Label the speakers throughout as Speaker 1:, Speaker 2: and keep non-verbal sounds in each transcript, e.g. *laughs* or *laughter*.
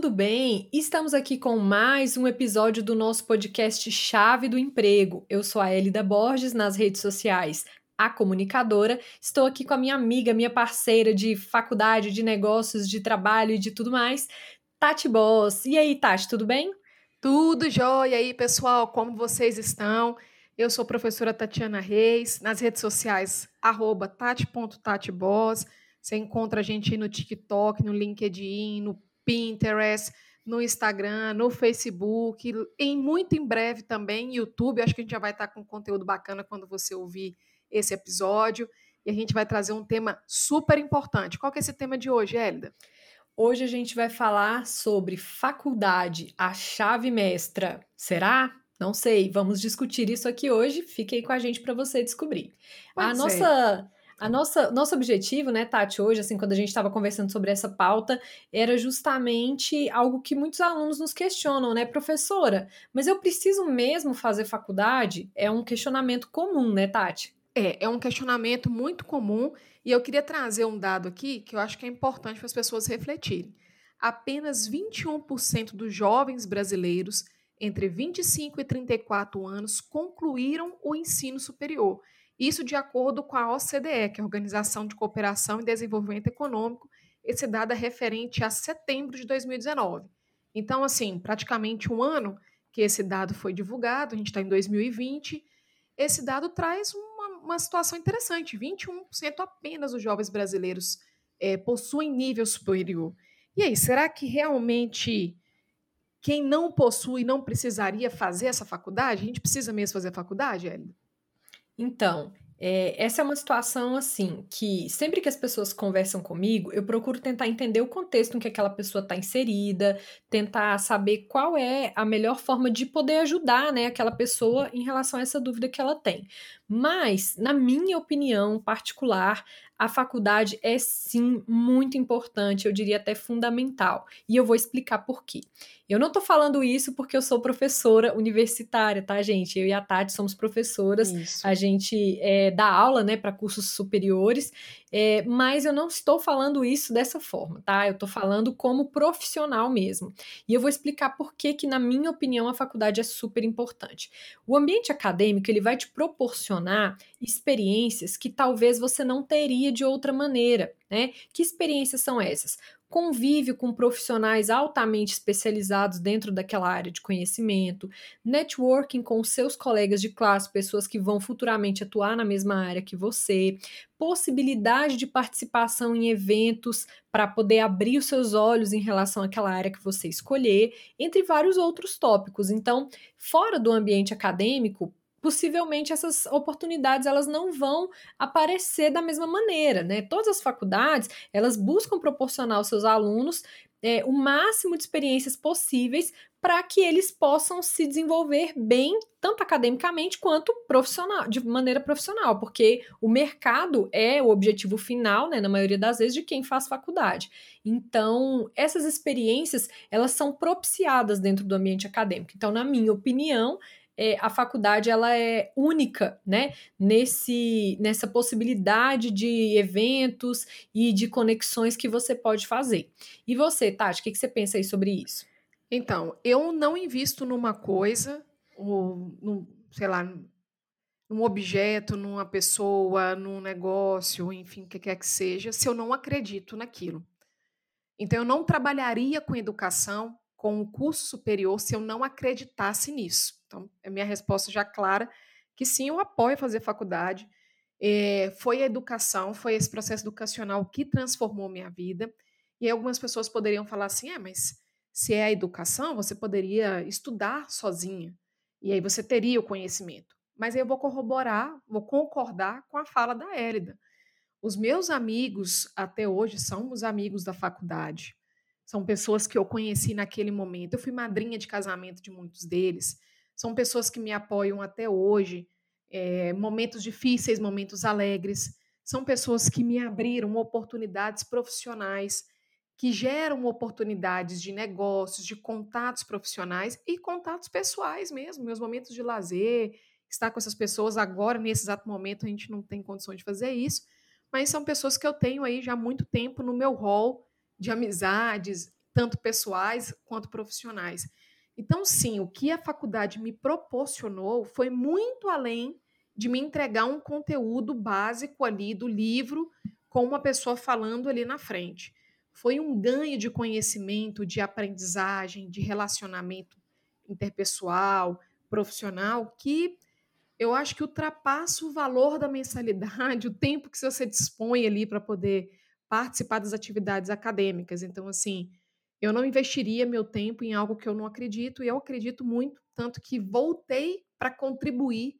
Speaker 1: tudo bem? Estamos aqui com mais um episódio do nosso podcast Chave do Emprego. Eu sou a Elida Borges nas redes sociais, a comunicadora. Estou aqui com a minha amiga, minha parceira de faculdade, de negócios, de trabalho e de tudo mais, Tati Boss. E aí, Tati, tudo bem?
Speaker 2: Tudo jóia aí, pessoal, como vocês estão? Eu sou a professora Tatiana Reis, nas redes sociais, tati.tatiboss. Você encontra a gente no TikTok, no LinkedIn, no Pinterest, no Instagram, no Facebook, em muito em breve também YouTube. Acho que a gente já vai estar com conteúdo bacana quando você ouvir esse episódio. E a gente vai trazer um tema super importante. Qual que é esse tema de hoje, Hélida?
Speaker 1: Hoje a gente vai falar sobre faculdade, a chave mestra. Será? Não sei. Vamos discutir isso aqui hoje. Fique aí com a gente para você descobrir. A ser. nossa a nossa, nosso objetivo, né, Tati, hoje, assim, quando a gente estava conversando sobre essa pauta, era justamente algo que muitos alunos nos questionam, né, professora, mas eu preciso mesmo fazer faculdade? É um questionamento comum, né, Tati?
Speaker 2: É, é um questionamento muito comum e eu queria trazer um dado aqui que eu acho que é importante para as pessoas refletirem. Apenas 21% dos jovens brasileiros entre 25 e 34 anos concluíram o ensino superior. Isso de acordo com a OCDE, que é a Organização de Cooperação e Desenvolvimento Econômico. Esse dado é referente a setembro de 2019. Então, assim, praticamente um ano que esse dado foi divulgado, a gente está em 2020. Esse dado traz uma, uma situação interessante: 21% apenas dos jovens brasileiros é, possuem nível superior. E aí, será que realmente quem não possui não precisaria fazer essa faculdade? A gente precisa mesmo fazer a faculdade, Hélida?
Speaker 1: Então, é, essa é uma situação assim que sempre que as pessoas conversam comigo, eu procuro tentar entender o contexto em que aquela pessoa está inserida, tentar saber qual é a melhor forma de poder ajudar né, aquela pessoa em relação a essa dúvida que ela tem. Mas, na minha opinião particular, a faculdade é sim muito importante, eu diria até fundamental. E eu vou explicar por quê. Eu não tô falando isso porque eu sou professora universitária, tá, gente? Eu e a Tati somos professoras, isso. a gente é, dá aula, né, para cursos superiores, é, mas eu não estou falando isso dessa forma, tá? Eu tô falando como profissional mesmo. E eu vou explicar por que, que, na minha opinião, a faculdade é super importante. O ambiente acadêmico, ele vai te proporcionar experiências que talvez você não teria de outra maneira, né? Que experiências são essas? convívio com profissionais altamente especializados dentro daquela área de conhecimento, networking com seus colegas de classe, pessoas que vão futuramente atuar na mesma área que você, possibilidade de participação em eventos para poder abrir os seus olhos em relação àquela área que você escolher, entre vários outros tópicos. Então, fora do ambiente acadêmico, possivelmente essas oportunidades elas não vão aparecer da mesma maneira, né? Todas as faculdades elas buscam proporcionar aos seus alunos é, o máximo de experiências possíveis para que eles possam se desenvolver bem, tanto academicamente quanto profissional, de maneira profissional, porque o mercado é o objetivo final, né, na maioria das vezes, de quem faz faculdade. Então, essas experiências, elas são propiciadas dentro do ambiente acadêmico. Então, na minha opinião, é, a faculdade ela é única, né? Nesse, nessa possibilidade de eventos e de conexões que você pode fazer. E você, Tati, o que, que você pensa aí sobre isso?
Speaker 2: Então, eu não invisto numa coisa, ou, num, sei lá, num objeto, numa pessoa, num negócio, enfim, o que quer que seja, se eu não acredito naquilo. Então, eu não trabalharia com educação, com o um curso superior, se eu não acreditasse nisso. Então, é minha resposta já clara que sim, eu apoio fazer faculdade. É, foi a educação, foi esse processo educacional que transformou minha vida. E algumas pessoas poderiam falar assim: é, mas se é a educação, você poderia estudar sozinha. E aí você teria o conhecimento. Mas aí eu vou corroborar, vou concordar com a fala da Hélida. Os meus amigos até hoje são os amigos da faculdade. São pessoas que eu conheci naquele momento. Eu fui madrinha de casamento de muitos deles são pessoas que me apoiam até hoje, é, momentos difíceis, momentos alegres. São pessoas que me abriram oportunidades profissionais, que geram oportunidades de negócios, de contatos profissionais e contatos pessoais mesmo, meus momentos de lazer, estar com essas pessoas agora, nesse exato momento, a gente não tem condições de fazer isso, mas são pessoas que eu tenho aí já há muito tempo no meu rol de amizades, tanto pessoais quanto profissionais. Então, sim, o que a faculdade me proporcionou foi muito além de me entregar um conteúdo básico ali do livro com uma pessoa falando ali na frente. Foi um ganho de conhecimento, de aprendizagem, de relacionamento interpessoal, profissional, que eu acho que ultrapassa o valor da mensalidade, *laughs* o tempo que você dispõe ali para poder participar das atividades acadêmicas. Então, assim, eu não investiria meu tempo em algo que eu não acredito, e eu acredito muito, tanto que voltei para contribuir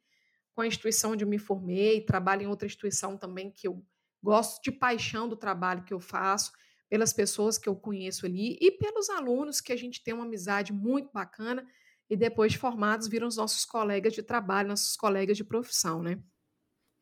Speaker 2: com a instituição onde eu me formei, trabalho em outra instituição também que eu gosto de paixão do trabalho que eu faço, pelas pessoas que eu conheço ali e pelos alunos que a gente tem uma amizade muito bacana e depois de formados viram os nossos colegas de trabalho, nossos colegas de profissão, né?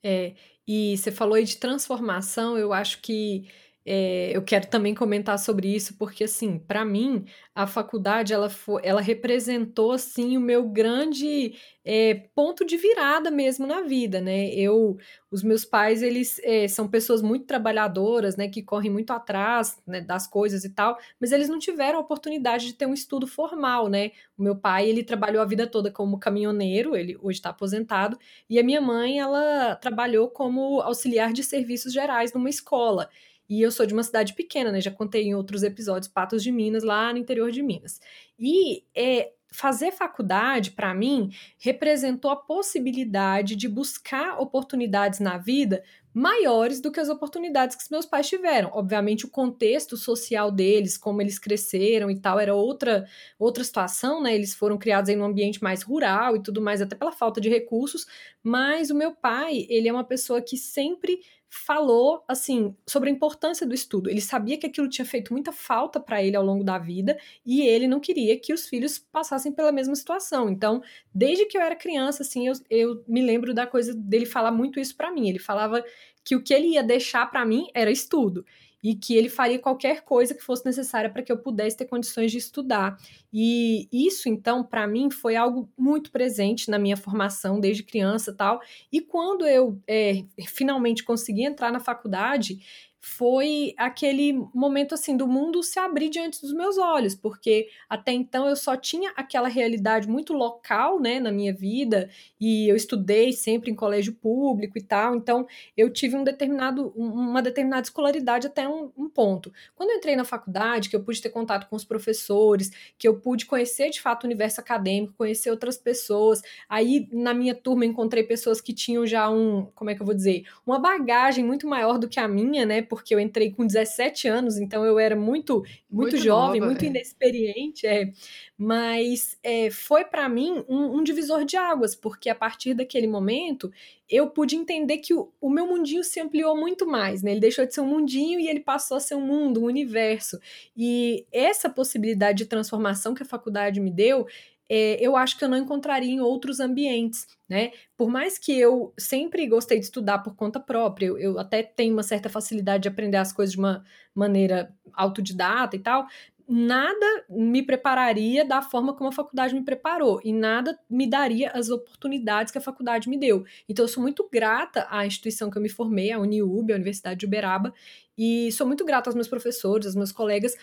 Speaker 1: É, e você falou aí de transformação, eu acho que é, eu quero também comentar sobre isso, porque, assim, para mim, a faculdade, ela, foi, ela representou, assim, o meu grande é, ponto de virada mesmo na vida, né? Eu, os meus pais, eles é, são pessoas muito trabalhadoras, né? Que correm muito atrás né, das coisas e tal, mas eles não tiveram a oportunidade de ter um estudo formal, né? O meu pai, ele trabalhou a vida toda como caminhoneiro, ele hoje está aposentado, e a minha mãe, ela trabalhou como auxiliar de serviços gerais numa escola. E eu sou de uma cidade pequena, né? Já contei em outros episódios, Patos de Minas, lá no interior de Minas. E é, fazer faculdade, para mim, representou a possibilidade de buscar oportunidades na vida maiores do que as oportunidades que meus pais tiveram. Obviamente, o contexto social deles, como eles cresceram e tal, era outra outra situação, né? Eles foram criados em um ambiente mais rural e tudo mais, até pela falta de recursos. Mas o meu pai, ele é uma pessoa que sempre falou assim sobre a importância do estudo. Ele sabia que aquilo tinha feito muita falta para ele ao longo da vida e ele não queria que os filhos passassem pela mesma situação. Então, desde que eu era criança, assim, eu, eu me lembro da coisa dele falar muito isso para mim. Ele falava que o que ele ia deixar para mim era estudo e que ele faria qualquer coisa que fosse necessária para que eu pudesse ter condições de estudar. E isso, então, para mim, foi algo muito presente na minha formação desde criança tal. E quando eu é, finalmente consegui entrar na faculdade, foi aquele momento assim do mundo se abrir diante dos meus olhos, porque até então eu só tinha aquela realidade muito local, né, na minha vida, e eu estudei sempre em colégio público e tal, então eu tive um determinado, uma determinada escolaridade até um, um ponto. Quando eu entrei na faculdade, que eu pude ter contato com os professores, que eu pude conhecer de fato o universo acadêmico, conhecer outras pessoas, aí na minha turma encontrei pessoas que tinham já um, como é que eu vou dizer, uma bagagem muito maior do que a minha, né, porque eu entrei com 17 anos, então eu era muito, muito, muito jovem, nova, muito é. inexperiente, é. mas é, foi para mim um, um, divisor de águas, porque a partir daquele momento eu pude entender que o, o meu mundinho se ampliou muito mais, né? Ele deixou de ser um mundinho e ele passou a ser um mundo, um universo. E essa possibilidade de transformação que a faculdade me deu, é, eu acho que eu não encontraria em outros ambientes, né? Por mais que eu sempre gostei de estudar por conta própria, eu, eu até tenho uma certa facilidade de aprender as coisas de uma maneira autodidata e tal, nada me prepararia da forma como a faculdade me preparou e nada me daria as oportunidades que a faculdade me deu. Então eu sou muito grata à instituição que eu me formei, a Uniub, a Universidade de Uberaba, e sou muito grata aos meus professores, aos meus colegas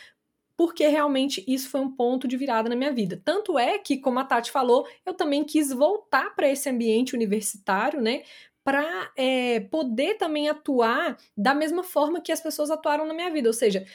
Speaker 1: porque realmente isso foi um ponto de virada na minha vida. Tanto é que, como a Tati falou, eu também quis voltar para esse ambiente universitário, né? Para é, poder também atuar da mesma forma que as pessoas atuaram na minha vida. Ou seja,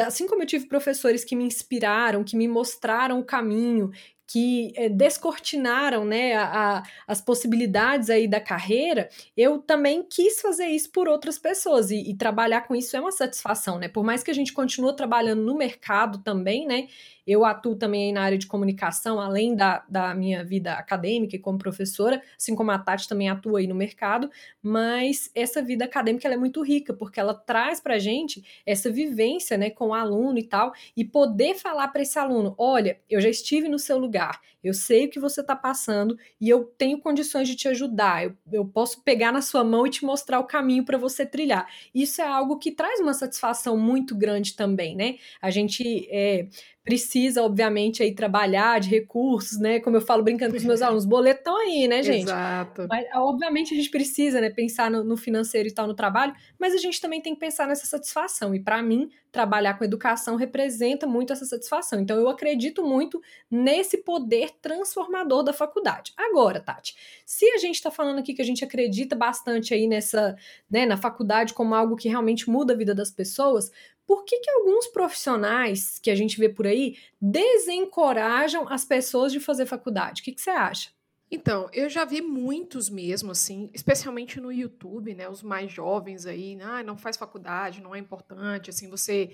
Speaker 1: assim como eu tive professores que me inspiraram, que me mostraram o caminho, que é, descortinaram né, a, a, as possibilidades aí da carreira, eu também quis fazer isso por outras pessoas e, e, trabalhar com isso é uma satisfação, né? Por mais que a gente continue trabalhando no mercado também, né? Eu atuo também na área de comunicação, além da, da minha vida acadêmica e como professora, assim como a Tati também atua aí no mercado, mas essa vida acadêmica é muito rica, porque ela traz para gente essa vivência né, com o aluno e tal, e poder falar para esse aluno: olha, eu já estive no seu lugar, eu sei o que você está passando e eu tenho condições de te ajudar, eu, eu posso pegar na sua mão e te mostrar o caminho para você trilhar. Isso é algo que traz uma satisfação muito grande também, né? A gente é, precisa, obviamente, aí trabalhar de recursos, né? Como eu falo brincando com os meus *laughs* alunos, boleto estão aí, né, gente?
Speaker 2: Exato.
Speaker 1: Mas, obviamente, a gente precisa, né, pensar no, no financeiro e tal, no trabalho, mas a gente também tem que pensar nessa satisfação. E para mim, trabalhar com educação representa muito essa satisfação. Então, eu acredito muito nesse poder transformador da faculdade. Agora, Tati, se a gente está falando aqui que a gente acredita bastante aí nessa, né, na faculdade como algo que realmente muda a vida das pessoas, por que, que alguns profissionais que a gente vê por aí desencorajam as pessoas de fazer faculdade? O que, que você acha?
Speaker 2: Então, eu já vi muitos mesmo, assim, especialmente no YouTube, né? Os mais jovens aí, ah, não faz faculdade, não é importante, assim, você.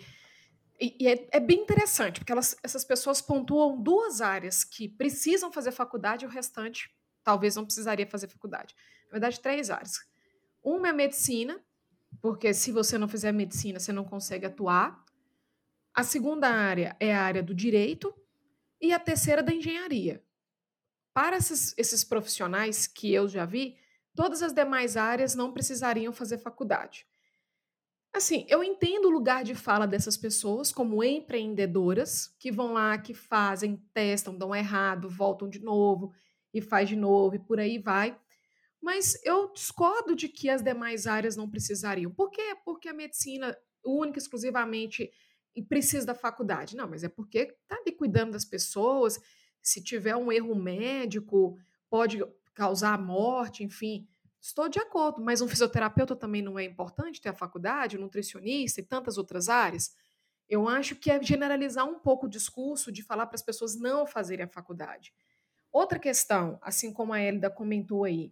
Speaker 2: E, e é, é, bem interessante, porque elas, essas pessoas pontuam duas áreas que precisam fazer faculdade e o restante talvez não precisaria fazer faculdade. Na verdade, três áreas. Uma é medicina, porque se você não fizer medicina, você não consegue atuar. A segunda área é a área do direito e a terceira da engenharia. Para esses, esses profissionais que eu já vi, todas as demais áreas não precisariam fazer faculdade. Assim, eu entendo o lugar de fala dessas pessoas como empreendedoras que vão lá, que fazem, testam, dão errado, voltam de novo e faz de novo e por aí vai. Mas eu discordo de que as demais áreas não precisariam. Por quê? Porque a medicina, única exclusivamente, precisa da faculdade. Não, mas é porque está ali cuidando das pessoas. Se tiver um erro médico, pode causar morte, enfim. Estou de acordo, mas um fisioterapeuta também não é importante ter a faculdade, um nutricionista e tantas outras áreas. Eu acho que é generalizar um pouco o discurso de falar para as pessoas não fazerem a faculdade. Outra questão, assim como a Elida comentou aí,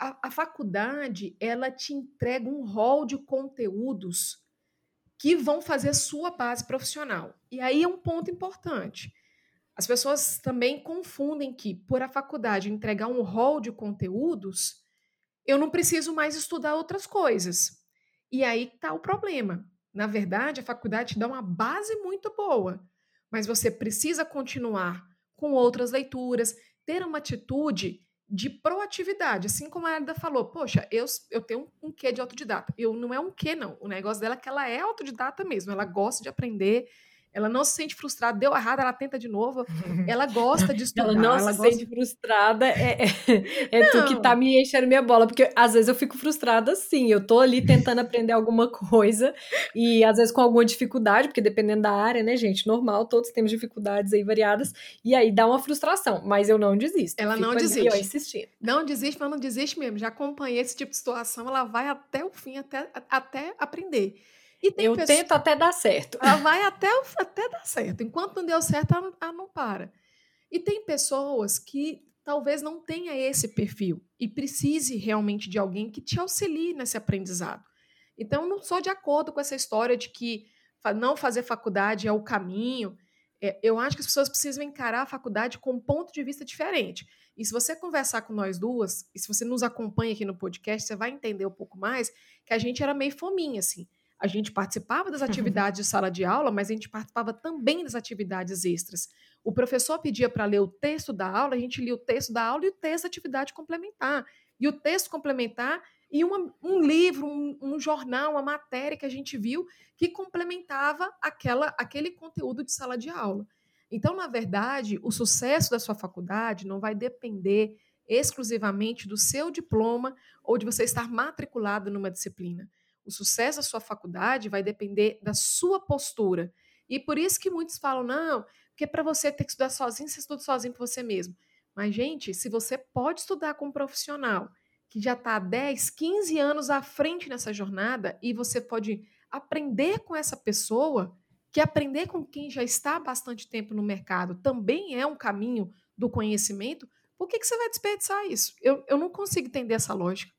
Speaker 2: a, a faculdade ela te entrega um rol de conteúdos que vão fazer a sua base profissional. E aí é um ponto importante. As pessoas também confundem que, por a faculdade entregar um rol de conteúdos, eu não preciso mais estudar outras coisas. E aí está o problema. Na verdade, a faculdade te dá uma base muito boa, mas você precisa continuar com outras leituras, ter uma atitude de proatividade, assim como a Elida falou, poxa, eu, eu tenho um, um quê de autodidata. Eu não é um quê, não. O negócio dela é que ela é autodidata mesmo, ela gosta de aprender, ela não se sente frustrada, deu errado, ela tenta de novo. *laughs* Ela gosta de estudar.
Speaker 1: ela não
Speaker 2: ela
Speaker 1: se
Speaker 2: gosta...
Speaker 1: sente frustrada, é, é, *laughs* é tu que tá me enchendo minha bola, porque às vezes eu fico frustrada sim. Eu tô ali tentando aprender alguma coisa e às vezes com alguma dificuldade, porque dependendo da área, né, gente, normal, todos temos dificuldades aí variadas, e aí dá uma frustração, mas eu não desisto.
Speaker 2: Ela não
Speaker 1: desiste.
Speaker 2: Ali, ó, insistindo. Não desiste, mas não desiste mesmo. Já acompanhei esse tipo de situação, ela vai até o fim, até, até aprender
Speaker 1: eu pessoa... tento até dar certo.
Speaker 2: Ela vai até, até dar certo. Enquanto não deu certo, ela, ela não para. E tem pessoas que talvez não tenha esse perfil e precise realmente de alguém que te auxilie nesse aprendizado. Então, não sou de acordo com essa história de que não fazer faculdade é o caminho. É, eu acho que as pessoas precisam encarar a faculdade com um ponto de vista diferente. E se você conversar com nós duas, e se você nos acompanha aqui no podcast, você vai entender um pouco mais que a gente era meio fominha, assim a gente participava das atividades de sala de aula, mas a gente participava também das atividades extras. O professor pedia para ler o texto da aula, a gente lia o texto da aula e o texto da atividade complementar. E o texto complementar e uma, um livro, um, um, jornal, uma matéria que a gente viu que complementava aquela, aquele conteúdo de sala de aula. Então, na verdade, o sucesso da sua faculdade não vai depender exclusivamente do seu diploma ou de você estar matriculado numa disciplina. O sucesso da sua faculdade vai depender da sua postura. E por isso que muitos falam, não, porque para você ter que estudar sozinho, você estuda sozinho por você mesmo. Mas, gente, se você pode estudar com um profissional que já está há 10, 15 anos à frente nessa jornada e você pode aprender com essa pessoa, que aprender com quem já está há bastante tempo no mercado também é um caminho do conhecimento, por que, que você vai desperdiçar isso? Eu, eu não consigo entender essa lógica.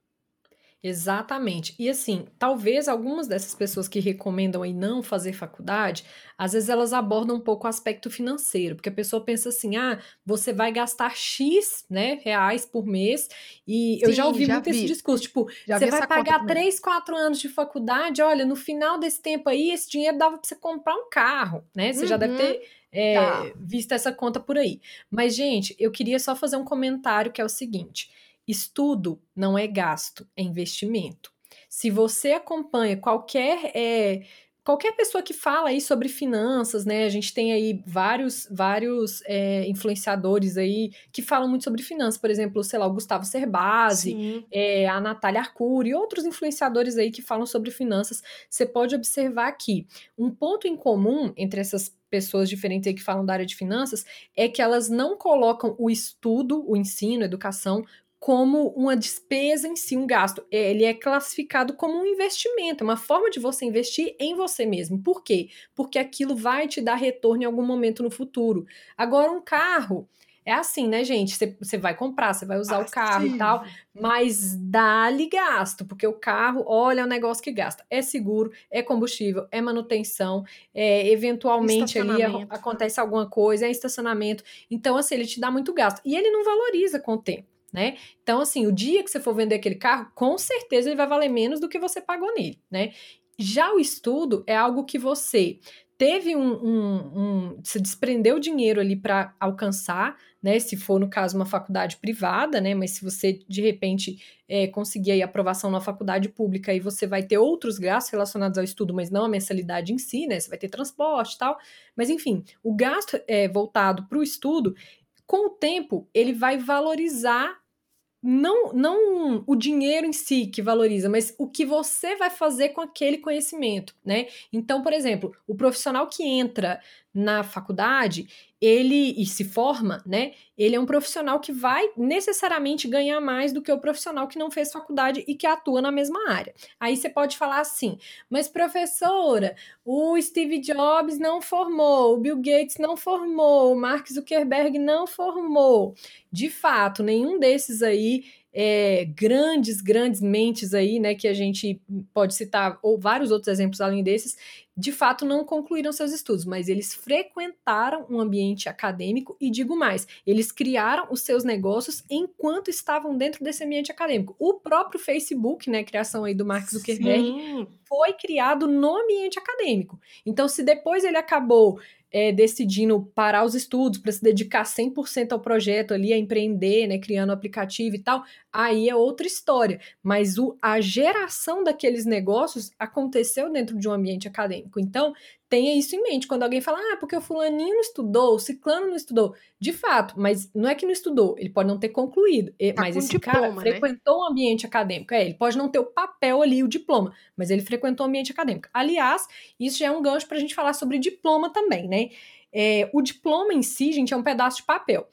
Speaker 1: Exatamente. E assim, talvez algumas dessas pessoas que recomendam aí não fazer faculdade, às vezes elas abordam um pouco o aspecto financeiro, porque a pessoa pensa assim: ah, você vai gastar X né, reais por mês, e Sim, eu já ouvi já muito vi. esse discurso, tipo, já você vai pagar 3, 4 anos de faculdade, olha, no final desse tempo aí, esse dinheiro dava para você comprar um carro, né? Você uhum. já deve ter uhum. é, tá. visto essa conta por aí. Mas, gente, eu queria só fazer um comentário que é o seguinte. Estudo não é gasto, é investimento. Se você acompanha qualquer é, qualquer pessoa que fala aí sobre finanças, né? A gente tem aí vários, vários é, influenciadores aí que falam muito sobre finanças, por exemplo, sei lá, o Gustavo Cerbasi, é, a Natália Arcuri e outros influenciadores aí que falam sobre finanças. Você pode observar aqui um ponto em comum entre essas pessoas diferentes aí que falam da área de finanças é que elas não colocam o estudo, o ensino, a educação como uma despesa em si, um gasto. É, ele é classificado como um investimento, uma forma de você investir em você mesmo. Por quê? Porque aquilo vai te dar retorno em algum momento no futuro. Agora, um carro. É assim, né, gente? Você vai comprar, você vai usar ah, o carro sim. e tal, mas dá-lhe gasto, porque o carro, olha, é um negócio que gasta. É seguro, é combustível, é manutenção, é, eventualmente ali acontece alguma coisa, é estacionamento. Então, assim, ele te dá muito gasto. E ele não valoriza com o tempo né? Então, assim, o dia que você for vender aquele carro, com certeza ele vai valer menos do que você pagou nele, né? Já o estudo é algo que você teve um, um, um se desprendeu dinheiro ali para alcançar, né? Se for no caso uma faculdade privada, né? Mas se você de repente é, conseguir aí aprovação na faculdade pública, aí você vai ter outros gastos relacionados ao estudo, mas não a mensalidade em si, né? Você vai ter transporte e tal. Mas enfim, o gasto é, voltado para o estudo, com o tempo, ele vai valorizar não, não o dinheiro em si que valoriza, mas o que você vai fazer com aquele conhecimento, né? Então, por exemplo, o profissional que entra na faculdade, ele e se forma, né? Ele é um profissional que vai necessariamente ganhar mais do que o profissional que não fez faculdade e que atua na mesma área. Aí você pode falar assim: "Mas professora, o Steve Jobs não formou, o Bill Gates não formou, o Mark Zuckerberg não formou". De fato, nenhum desses aí é, grandes, grandes mentes aí, né, que a gente pode citar, ou vários outros exemplos além desses, de fato não concluíram seus estudos, mas eles frequentaram um ambiente acadêmico e digo mais, eles criaram os seus negócios enquanto estavam dentro desse ambiente acadêmico. O próprio Facebook, né, criação aí do Mark Zuckerberg, Sim. Foi criado no ambiente acadêmico. Então, se depois ele acabou é, decidindo parar os estudos para se dedicar 100% ao projeto ali, a empreender, né, criando aplicativo e tal, aí é outra história. Mas o, a geração daqueles negócios aconteceu dentro de um ambiente acadêmico. Então, tenha isso em mente. Quando alguém fala, ah, porque o fulaninho não estudou, o ciclano não estudou. De fato, mas não é que não estudou, ele pode não ter concluído. Tá mas esse diploma, cara né? frequentou o um ambiente acadêmico. É, ele pode não ter o papel ali, o diploma, mas ele frequentou o um ambiente acadêmico. Aliás, isso já é um gancho para a gente falar sobre diploma também, né? É, o diploma em si, gente, é um pedaço de papel.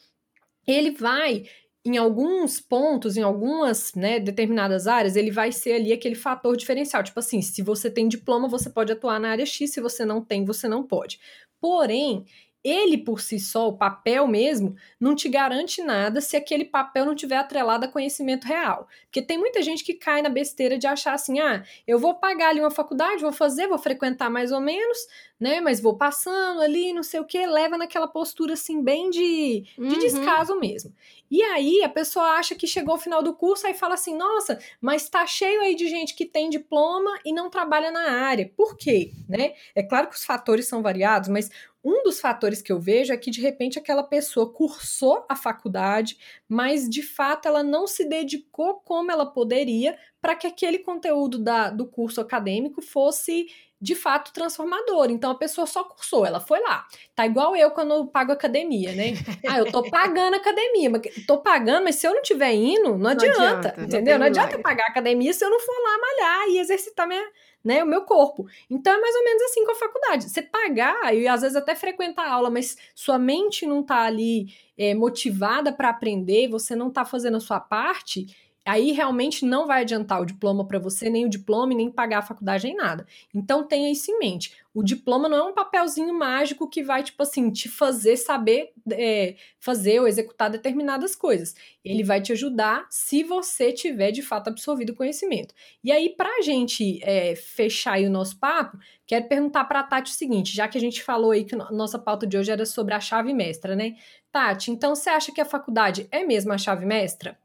Speaker 1: Ele vai em alguns pontos, em algumas né, determinadas áreas, ele vai ser ali aquele fator diferencial. Tipo assim, se você tem diploma, você pode atuar na área X, se você não tem, você não pode. Porém, ele por si só, o papel mesmo, não te garante nada se aquele papel não tiver atrelado a conhecimento real. Porque tem muita gente que cai na besteira de achar assim: ah, eu vou pagar ali uma faculdade, vou fazer, vou frequentar mais ou menos, né? Mas vou passando ali, não sei o que, leva naquela postura assim, bem de, de uhum. descaso mesmo. E aí a pessoa acha que chegou ao final do curso e fala assim: nossa, mas tá cheio aí de gente que tem diploma e não trabalha na área. Por quê? Né? É claro que os fatores são variados, mas um dos fatores que eu vejo é que de repente aquela pessoa cursou a faculdade, mas de fato ela não se dedicou como ela poderia para que aquele conteúdo da, do curso acadêmico fosse de fato transformador. Então a pessoa só cursou, ela foi lá. Tá igual eu quando eu pago academia, né? *laughs* Ah, eu tô pagando academia, mas tô pagando, mas se eu não tiver indo, não, não adianta, adianta, entendeu? Não, não adianta eu pagar academia se eu não for lá malhar e exercitar minha, né, o meu corpo. Então é mais ou menos assim com a faculdade. Você pagar e às vezes até frequentar a aula, mas sua mente não tá ali é, motivada para aprender, você não tá fazendo a sua parte, aí realmente não vai adiantar o diploma para você, nem o diploma, nem pagar a faculdade, nem nada. Então tenha isso em mente. O diploma não é um papelzinho mágico que vai, tipo assim, te fazer saber é, fazer ou executar determinadas coisas. Ele vai te ajudar se você tiver de fato absorvido o conhecimento. E aí, para a gente é, fechar aí o nosso papo, quero perguntar para a Tati o seguinte: já que a gente falou aí que nossa pauta de hoje era sobre a chave mestra, né? Tati, então você acha que a faculdade é mesmo a chave mestra?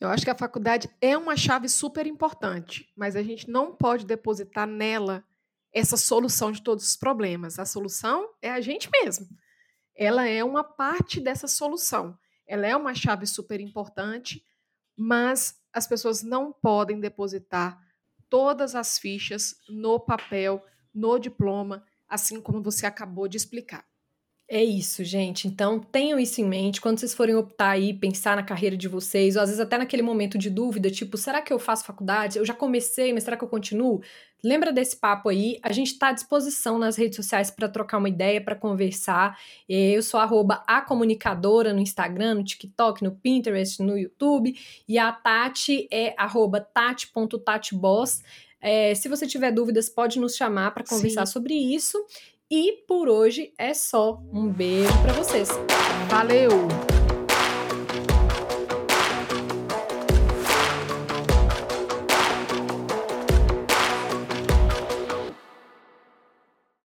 Speaker 2: Eu acho que a faculdade é uma chave super importante, mas a gente não pode depositar nela essa solução de todos os problemas. A solução é a gente mesmo. Ela é uma parte dessa solução. Ela é uma chave super importante, mas as pessoas não podem depositar todas as fichas no papel no diploma, assim como você acabou de explicar.
Speaker 1: É isso, gente. Então, tenham isso em mente quando vocês forem optar aí, pensar na carreira de vocês, ou às vezes até naquele momento de dúvida, tipo, será que eu faço faculdade? Eu já comecei, mas será que eu continuo? Lembra desse papo aí? A gente está à disposição nas redes sociais para trocar uma ideia, para conversar. Eu sou arroba a comunicadora no Instagram, no TikTok, no Pinterest, no YouTube. E a Tati é arroba tati.tatiboss. É, se você tiver dúvidas, pode nos chamar para conversar Sim. sobre isso. E por hoje é só. Um beijo para vocês.
Speaker 2: Valeu!